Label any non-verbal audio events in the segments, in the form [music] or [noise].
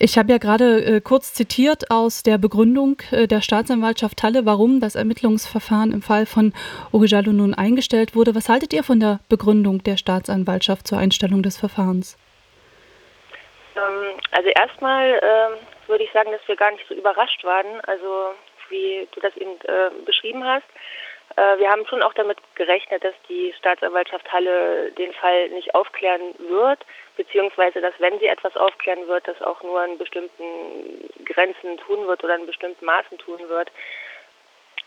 Ich habe ja gerade äh, kurz zitiert aus der Begründung äh, der Staatsanwaltschaft Halle, warum das Ermittlungsverfahren im Fall von Orijalo nun eingestellt wurde. Was haltet ihr von der Begründung der Staatsanwaltschaft zur Einstellung des Verfahrens? Ähm, also erstmal äh, würde ich sagen, dass wir gar nicht so überrascht waren, also wie du das eben äh, beschrieben hast. Äh, wir haben schon auch damit gerechnet, dass die Staatsanwaltschaft Halle den Fall nicht aufklären wird, beziehungsweise dass wenn sie etwas aufklären wird, das auch nur in bestimmten Grenzen tun wird oder in bestimmten Maßen tun wird.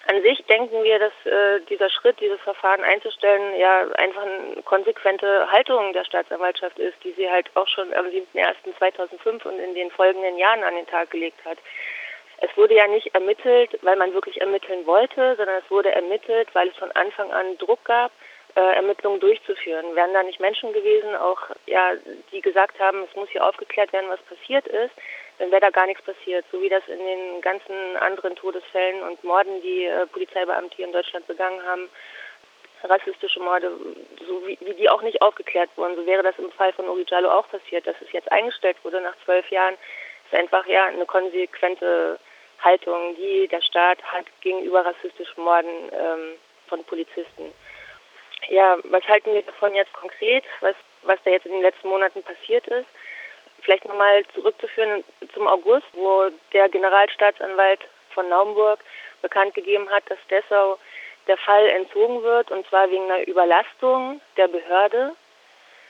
An sich denken wir, dass äh, dieser Schritt, dieses Verfahren einzustellen, ja einfach eine konsequente Haltung der Staatsanwaltschaft ist, die sie halt auch schon am 7.01.2005 und in den folgenden Jahren an den Tag gelegt hat. Es wurde ja nicht ermittelt, weil man wirklich ermitteln wollte, sondern es wurde ermittelt, weil es von Anfang an Druck gab, äh, Ermittlungen durchzuführen. Wären da nicht Menschen gewesen, auch ja, die gesagt haben, es muss hier aufgeklärt werden, was passiert ist, dann wäre da gar nichts passiert. So wie das in den ganzen anderen Todesfällen und Morden, die äh, Polizeibeamte hier in Deutschland begangen haben, rassistische Morde, so wie, wie die auch nicht aufgeklärt wurden. So wäre das im Fall von Uri Jallo auch passiert, dass es jetzt eingestellt wurde nach zwölf Jahren. ist einfach ja eine konsequente Haltung, die der Staat hat gegenüber rassistischen Morden ähm, von Polizisten. Ja, was halten wir davon jetzt konkret, was, was da jetzt in den letzten Monaten passiert ist? Vielleicht nochmal zurückzuführen zum August, wo der Generalstaatsanwalt von Naumburg bekannt gegeben hat, dass Dessau der Fall entzogen wird, und zwar wegen einer Überlastung der Behörde.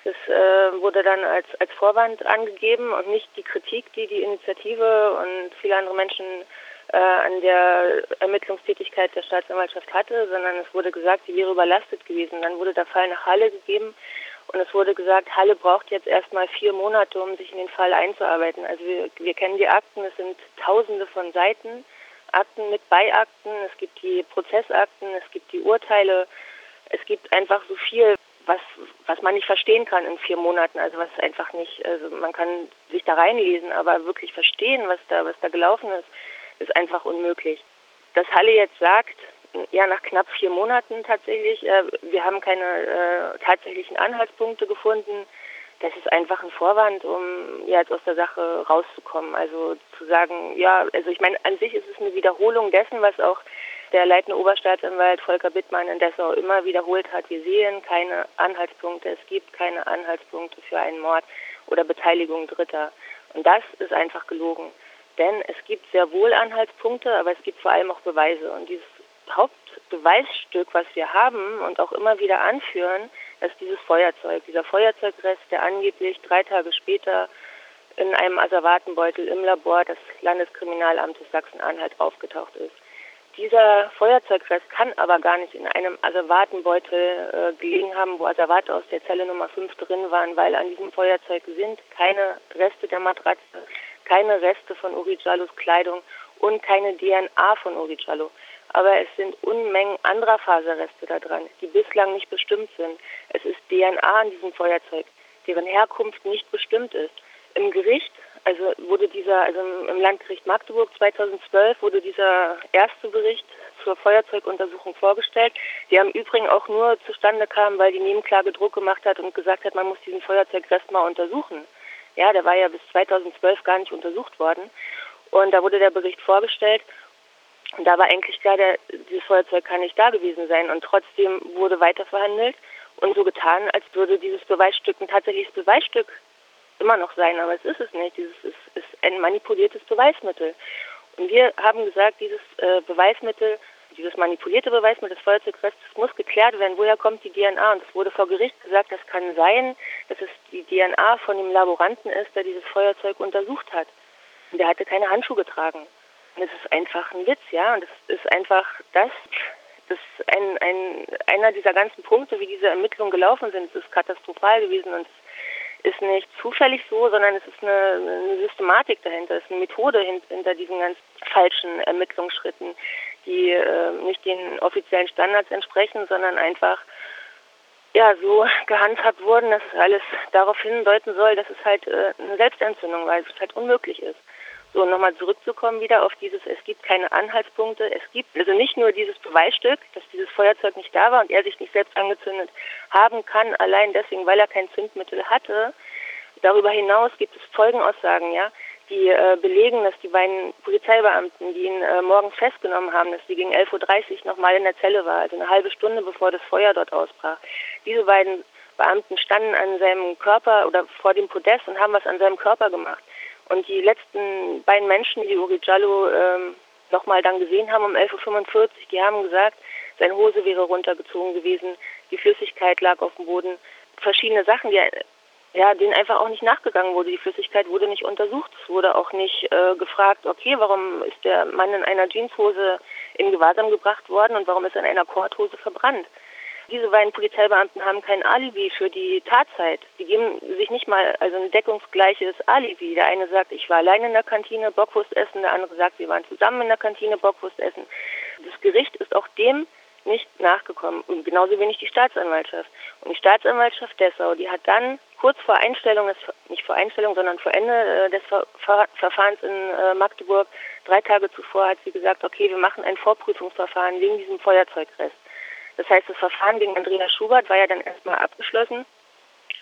Das äh, wurde dann als, als Vorwand angegeben und nicht die Kritik, die die Initiative und viele andere Menschen äh, an der Ermittlungstätigkeit der Staatsanwaltschaft hatte, sondern es wurde gesagt, sie wäre überlastet gewesen. Dann wurde der Fall nach Halle gegeben und es wurde gesagt, Halle braucht jetzt erstmal vier Monate, um sich in den Fall einzuarbeiten. Also wir, wir kennen die Akten, es sind tausende von Seiten, Akten mit Beiakten, es gibt die Prozessakten, es gibt die Urteile, es gibt einfach so viel, was, was man nicht verstehen kann in vier Monaten, also was einfach nicht, also man kann sich da reinlesen, aber wirklich verstehen, was da, was da gelaufen ist, ist einfach unmöglich. Dass Halle jetzt sagt, ja nach knapp vier Monaten tatsächlich, äh, wir haben keine äh, tatsächlichen Anhaltspunkte gefunden, das ist einfach ein Vorwand, um ja, jetzt aus der Sache rauszukommen. Also zu sagen, ja, also ich meine, an sich ist es eine Wiederholung dessen, was auch der leitende Oberstaatsanwalt Volker Bittmann in Dessau immer wiederholt hat. Wir sehen keine Anhaltspunkte, es gibt keine Anhaltspunkte für einen Mord oder Beteiligung Dritter. Und das ist einfach gelogen. Denn es gibt sehr wohl Anhaltspunkte, aber es gibt vor allem auch Beweise. Und dieses Hauptbeweisstück, was wir haben und auch immer wieder anführen, ist dieses Feuerzeug. Dieser Feuerzeugrest, der angeblich drei Tage später in einem Asservatenbeutel im Labor des Landeskriminalamtes Sachsen-Anhalt aufgetaucht ist. Dieser Feuerzeugrest kann aber gar nicht in einem Asservatenbeutel äh, gelegen haben, wo Asservate aus der Zelle Nummer 5 drin waren, weil an diesem Feuerzeug sind keine Reste der Matratze, keine Reste von Uri Jallos Kleidung und keine DNA von Uri Jallo. Aber es sind Unmengen anderer Faserreste da dran, die bislang nicht bestimmt sind. Es ist DNA an diesem Feuerzeug, deren Herkunft nicht bestimmt ist. Im Gericht, also wurde dieser, also im Landgericht Magdeburg 2012 wurde dieser erste Bericht zur Feuerzeuguntersuchung vorgestellt, der im Übrigen auch nur zustande kam, weil die Nebenklage Druck gemacht hat und gesagt hat, man muss diesen Feuerzeugrest mal untersuchen. Ja, der war ja bis 2012 gar nicht untersucht worden. Und da wurde der Bericht vorgestellt. Und da war eigentlich klar, der, dieses Feuerzeug kann nicht da gewesen sein. Und trotzdem wurde weiter verhandelt und so getan, als würde dieses Beweisstück ein tatsächliches Beweisstück immer noch sein. Aber es ist es nicht. Dieses ist, ist ein manipuliertes Beweismittel. Und wir haben gesagt, dieses äh, Beweismittel dieses manipulierte Beweismittel des Feuerzeugrests muss geklärt werden, woher kommt die DNA. Und es wurde vor Gericht gesagt, das kann sein, dass es die DNA von dem Laboranten ist, der dieses Feuerzeug untersucht hat. Und der hatte keine Handschuhe getragen. Und es ist einfach ein Witz, ja. Und es ist einfach das, das ist ein, ein, einer dieser ganzen Punkte, wie diese Ermittlungen gelaufen sind. Es ist katastrophal gewesen und es ist nicht zufällig so, sondern es ist eine, eine Systematik dahinter, es ist eine Methode hinter diesen ganz falschen Ermittlungsschritten die äh, nicht den offiziellen Standards entsprechen, sondern einfach ja so gehandhabt wurden, dass es alles darauf hindeuten soll, dass es halt äh, eine Selbstentzündung war, dass es halt unmöglich ist. So, nochmal zurückzukommen wieder auf dieses, es gibt keine Anhaltspunkte, es gibt also nicht nur dieses Beweisstück, dass dieses Feuerzeug nicht da war und er sich nicht selbst angezündet haben kann, allein deswegen, weil er kein Zündmittel hatte. Darüber hinaus gibt es Zeugenaussagen, ja, die äh, belegen, dass die beiden Polizeibeamten, die ihn äh, morgens festgenommen haben, dass sie gegen 11.30 Uhr nochmal in der Zelle war, also eine halbe Stunde bevor das Feuer dort ausbrach. Diese beiden Beamten standen an seinem Körper oder vor dem Podest und haben was an seinem Körper gemacht. Und die letzten beiden Menschen, die Uri Jallo ähm, nochmal dann gesehen haben um 11.45 Uhr, die haben gesagt, seine Hose wäre runtergezogen gewesen, die Flüssigkeit lag auf dem Boden. Verschiedene Sachen, die ja, denen einfach auch nicht nachgegangen wurde. Die Flüssigkeit wurde nicht untersucht. Es wurde auch nicht äh, gefragt, okay, warum ist der Mann in einer Jeanshose in Gewahrsam gebracht worden und warum ist er in einer Korthose verbrannt? Diese beiden Polizeibeamten haben kein Alibi für die Tatzeit. Die geben sich nicht mal also ein deckungsgleiches Alibi. Der eine sagt, ich war allein in der Kantine Bockwurst essen, der andere sagt, wir waren zusammen in der Kantine Bockwurst essen. Das Gericht ist auch dem nicht nachgekommen und genauso wenig die Staatsanwaltschaft. Und die Staatsanwaltschaft Dessau, die hat dann kurz vor Einstellung, des, nicht vor Einstellung, sondern vor Ende äh, des Ver Verfahrens in äh, Magdeburg, drei Tage zuvor hat sie gesagt, okay, wir machen ein Vorprüfungsverfahren wegen diesem Feuerzeugrest. Das heißt, das Verfahren gegen Andreas Schubert war ja dann erstmal abgeschlossen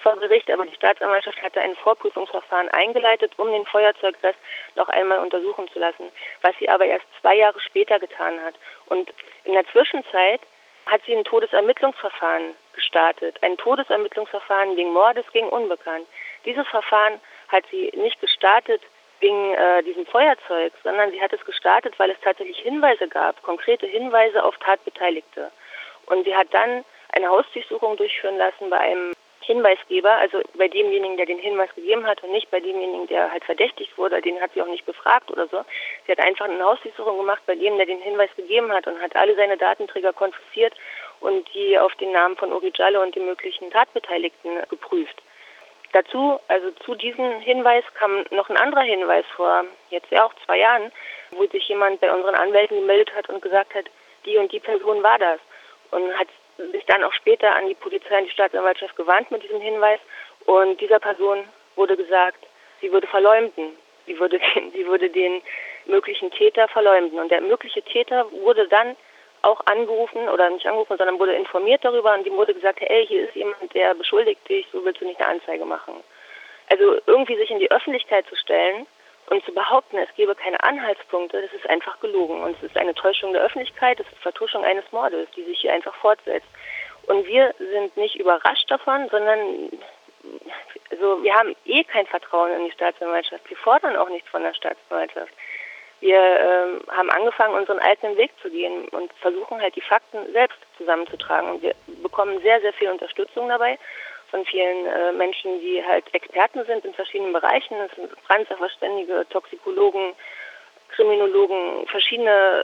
vor Gericht, aber die Staatsanwaltschaft hatte ein Vorprüfungsverfahren eingeleitet, um den Feuerzeugrest noch einmal untersuchen zu lassen, was sie aber erst zwei Jahre später getan hat. Und in der Zwischenzeit hat sie ein Todesermittlungsverfahren gestartet, ein Todesermittlungsverfahren wegen Mordes gegen Unbekannt. Dieses Verfahren hat sie nicht gestartet wegen äh, diesem Feuerzeug, sondern sie hat es gestartet, weil es tatsächlich Hinweise gab, konkrete Hinweise auf Tatbeteiligte. Und sie hat dann eine Hausdurchsuchung durchführen lassen bei einem Hinweisgeber, also bei demjenigen, der den Hinweis gegeben hat und nicht bei demjenigen, der halt verdächtigt wurde, den hat sie auch nicht befragt oder so. Sie hat einfach eine Hausdurchsuchung gemacht bei dem, der den Hinweis gegeben hat und hat alle seine Datenträger konfisziert und die auf den Namen von Jallo und den möglichen Tatbeteiligten geprüft. Dazu, also zu diesem Hinweis kam noch ein anderer Hinweis vor, jetzt ja auch zwei Jahren, wo sich jemand bei unseren Anwälten gemeldet hat und gesagt hat, die und die Person war das und hat sich dann auch später an die Polizei und die Staatsanwaltschaft gewandt mit diesem Hinweis. Und dieser Person wurde gesagt, sie würde verleumden. Sie würde [laughs] den, sie würde den möglichen Täter verleumden. Und der mögliche Täter wurde dann auch angerufen oder nicht angerufen, sondern wurde informiert darüber und ihm wurde gesagt, hey, hier ist jemand, der beschuldigt dich, so willst du nicht eine Anzeige machen. Also irgendwie sich in die Öffentlichkeit zu stellen und zu behaupten, es gebe keine Anhaltspunkte, das ist einfach gelogen. Und es ist eine Täuschung der Öffentlichkeit, es ist Vertuschung eines Mordes, die sich hier einfach fortsetzt. Und wir sind nicht überrascht davon, sondern also wir haben eh kein Vertrauen in die Staatsanwaltschaft. Wir fordern auch nichts von der Staatsanwaltschaft. Wir ähm, haben angefangen, unseren eigenen Weg zu gehen und versuchen halt die Fakten selbst zusammenzutragen. Und wir bekommen sehr, sehr viel Unterstützung dabei von vielen äh, Menschen, die halt Experten sind in verschiedenen Bereichen. Das sind Brandsachverständige, Toxikologen, Kriminologen, verschiedene,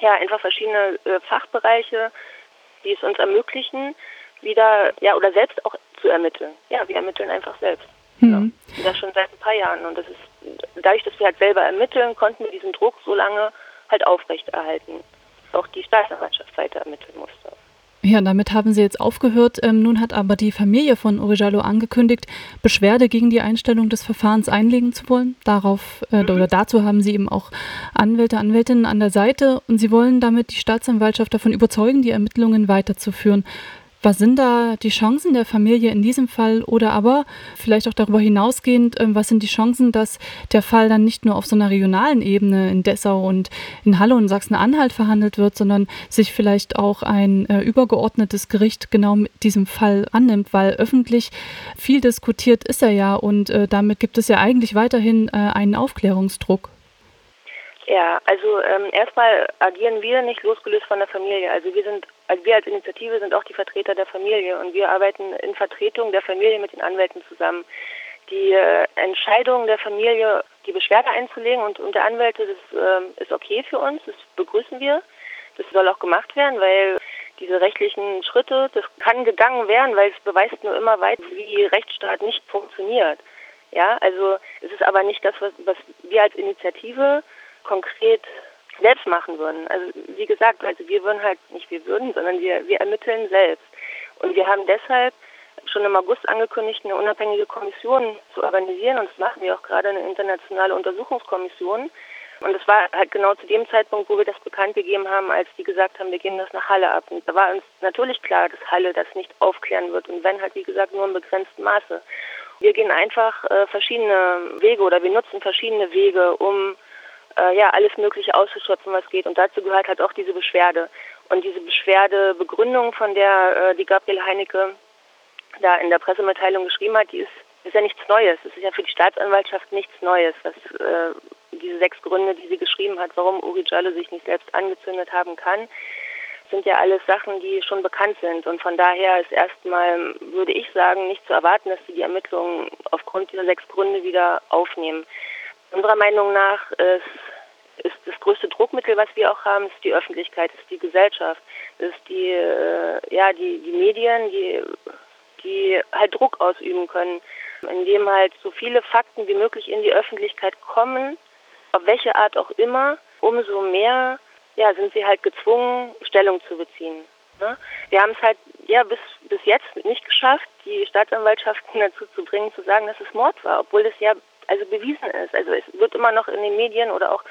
ja, einfach verschiedene äh, Fachbereiche, die es uns ermöglichen, wieder, ja, oder selbst auch zu ermitteln. Ja, wir ermitteln einfach selbst. Mhm. Ja, das schon seit ein paar Jahren. Und das ist, dadurch, dass wir halt selber ermitteln, konnten wir diesen Druck so lange halt aufrechterhalten. Auch die Staatsanwaltschaft weiter ermitteln musste. Ja, damit haben sie jetzt aufgehört. Ähm, nun hat aber die Familie von Orejalo angekündigt, Beschwerde gegen die Einstellung des Verfahrens einlegen zu wollen. Darauf äh, mhm. oder dazu haben sie eben auch Anwälte, Anwältinnen an der Seite und sie wollen damit die Staatsanwaltschaft davon überzeugen, die Ermittlungen weiterzuführen. Was sind da die Chancen der Familie in diesem Fall oder aber vielleicht auch darüber hinausgehend, ähm, was sind die Chancen, dass der Fall dann nicht nur auf so einer regionalen Ebene in Dessau und in Halle und Sachsen-Anhalt verhandelt wird, sondern sich vielleicht auch ein äh, übergeordnetes Gericht genau mit diesem Fall annimmt, weil öffentlich viel diskutiert ist er ja und äh, damit gibt es ja eigentlich weiterhin äh, einen Aufklärungsdruck. Ja, also ähm, erstmal agieren wir nicht losgelöst von der Familie. Also wir sind, also wir als Initiative sind auch die Vertreter der Familie und wir arbeiten in Vertretung der Familie mit den Anwälten zusammen. Die äh, Entscheidung der Familie, die Beschwerde einzulegen und, und der Anwälte, das äh, ist okay für uns, das begrüßen wir. Das soll auch gemacht werden, weil diese rechtlichen Schritte, das kann gegangen werden, weil es beweist nur immer weiter, wie Rechtsstaat nicht funktioniert. Ja, also es ist aber nicht das, was, was wir als Initiative konkret selbst machen würden. Also wie gesagt, also wir würden halt nicht wir würden, sondern wir, wir ermitteln selbst. Und wir haben deshalb schon im August angekündigt, eine unabhängige Kommission zu organisieren und das machen wir auch gerade eine internationale Untersuchungskommission. Und es war halt genau zu dem Zeitpunkt, wo wir das bekannt gegeben haben, als die gesagt haben, wir geben das nach Halle ab. Und da war uns natürlich klar, dass Halle das nicht aufklären wird und wenn halt, wie gesagt, nur im begrenzten Maße. Wir gehen einfach äh, verschiedene Wege oder wir nutzen verschiedene Wege, um äh, ja alles Mögliche auszuschöpfen, was geht. Und dazu gehört halt auch diese Beschwerde. Und diese Beschwerdebegründung, von der äh, die Gabriel Heinecke da in der Pressemitteilung geschrieben hat, die ist, ist ja nichts Neues. Es ist ja für die Staatsanwaltschaft nichts Neues, was äh, diese sechs Gründe, die sie geschrieben hat, warum Uri Jallo sich nicht selbst angezündet haben kann, sind ja alles Sachen, die schon bekannt sind. Und von daher ist erstmal, würde ich sagen, nicht zu erwarten, dass sie die Ermittlungen aufgrund dieser sechs Gründe wieder aufnehmen. Unserer Meinung nach ist, ist das größte Druckmittel, was wir auch haben, ist die Öffentlichkeit, ist die Gesellschaft, ist die, äh, ja, die, die Medien, die, die halt Druck ausüben können, indem halt so viele Fakten wie möglich in die Öffentlichkeit kommen, auf welche Art auch immer, umso mehr ja, sind sie halt gezwungen, Stellung zu beziehen. Ne? Wir haben es halt ja bis bis jetzt nicht geschafft, die Staatsanwaltschaften [laughs] dazu zu bringen, zu sagen, dass es Mord war, obwohl das ja also bewiesen ist. Also es wird immer noch in den Medien oder auch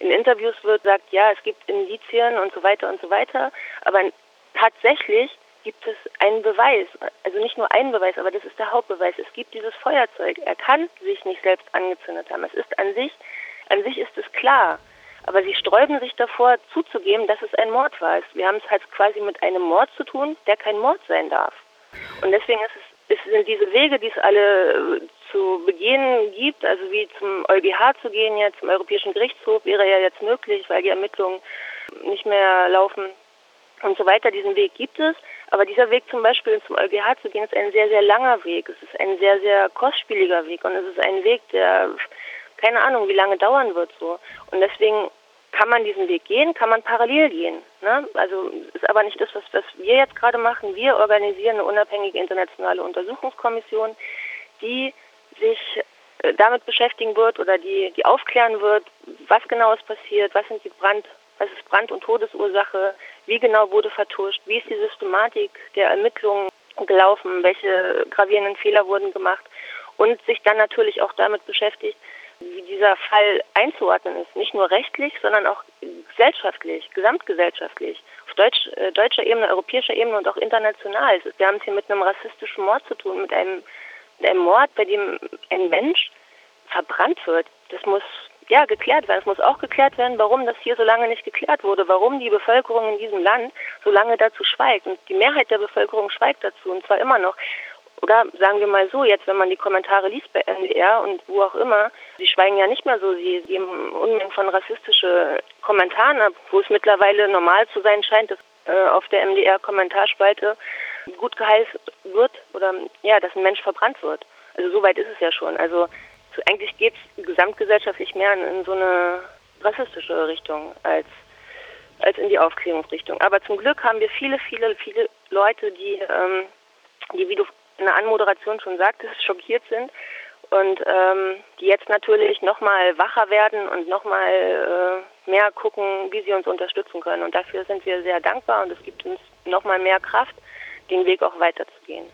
in Interviews wird gesagt, ja, es gibt Indizien und so weiter und so weiter, aber tatsächlich gibt es einen Beweis, also nicht nur einen Beweis, aber das ist der Hauptbeweis. Es gibt dieses Feuerzeug. Er kann sich nicht selbst angezündet haben. Es ist an sich, an sich ist es klar. Aber sie sträuben sich davor, zuzugeben, dass es ein Mord war. Wir haben es halt quasi mit einem Mord zu tun, der kein Mord sein darf. Und deswegen ist es, es sind diese Wege, die es alle zu begehen gibt, also wie zum EuGH zu gehen, jetzt zum Europäischen Gerichtshof wäre ja jetzt möglich, weil die Ermittlungen nicht mehr laufen und so weiter. Diesen Weg gibt es. Aber dieser Weg zum Beispiel zum EuGH zu gehen, ist ein sehr, sehr langer Weg. Es ist ein sehr, sehr kostspieliger Weg und es ist ein Weg, der keine Ahnung, wie lange dauern wird so. Und deswegen kann man diesen Weg gehen, kann man parallel gehen. Ne? Also ist aber nicht das, was, was wir jetzt gerade machen. Wir organisieren eine unabhängige internationale Untersuchungskommission, die sich äh, damit beschäftigen wird oder die, die aufklären wird, was genau ist passiert, was sind die Brand, was ist Brand- und Todesursache, wie genau wurde vertuscht, wie ist die Systematik der Ermittlungen gelaufen, welche gravierenden Fehler wurden gemacht und sich dann natürlich auch damit beschäftigt, wie dieser Fall einzuordnen ist, nicht nur rechtlich, sondern auch gesellschaftlich, gesamtgesellschaftlich, auf Deutsch, äh, deutscher Ebene, europäischer Ebene und auch international. Wir haben es hier mit einem rassistischen Mord zu tun, mit einem, mit einem Mord, bei dem ein Mensch verbrannt wird. Das muss ja geklärt werden. Es muss auch geklärt werden, warum das hier so lange nicht geklärt wurde, warum die Bevölkerung in diesem Land so lange dazu schweigt. Und die Mehrheit der Bevölkerung schweigt dazu, und zwar immer noch. Oder sagen wir mal so, jetzt wenn man die Kommentare liest bei NDR und wo auch immer, sie schweigen ja nicht mehr so, sie geben Unmengen von rassistische Kommentaren ab, wo es mittlerweile normal zu sein scheint, dass äh, auf der MDR-Kommentarspalte gut geheißen wird oder ja, dass ein Mensch verbrannt wird. Also so weit ist es ja schon. Also so, eigentlich geht es gesamtgesellschaftlich mehr in, in so eine rassistische Richtung als als in die Aufklärungsrichtung. Aber zum Glück haben wir viele, viele, viele Leute, die, ähm, die, wie du in der Anmoderation schon sagtest, schockiert sind und ähm, die jetzt natürlich nochmal wacher werden und nochmal äh, mehr gucken, wie sie uns unterstützen können. Und dafür sind wir sehr dankbar und es gibt uns nochmal mehr Kraft, den Weg auch weiterzugehen.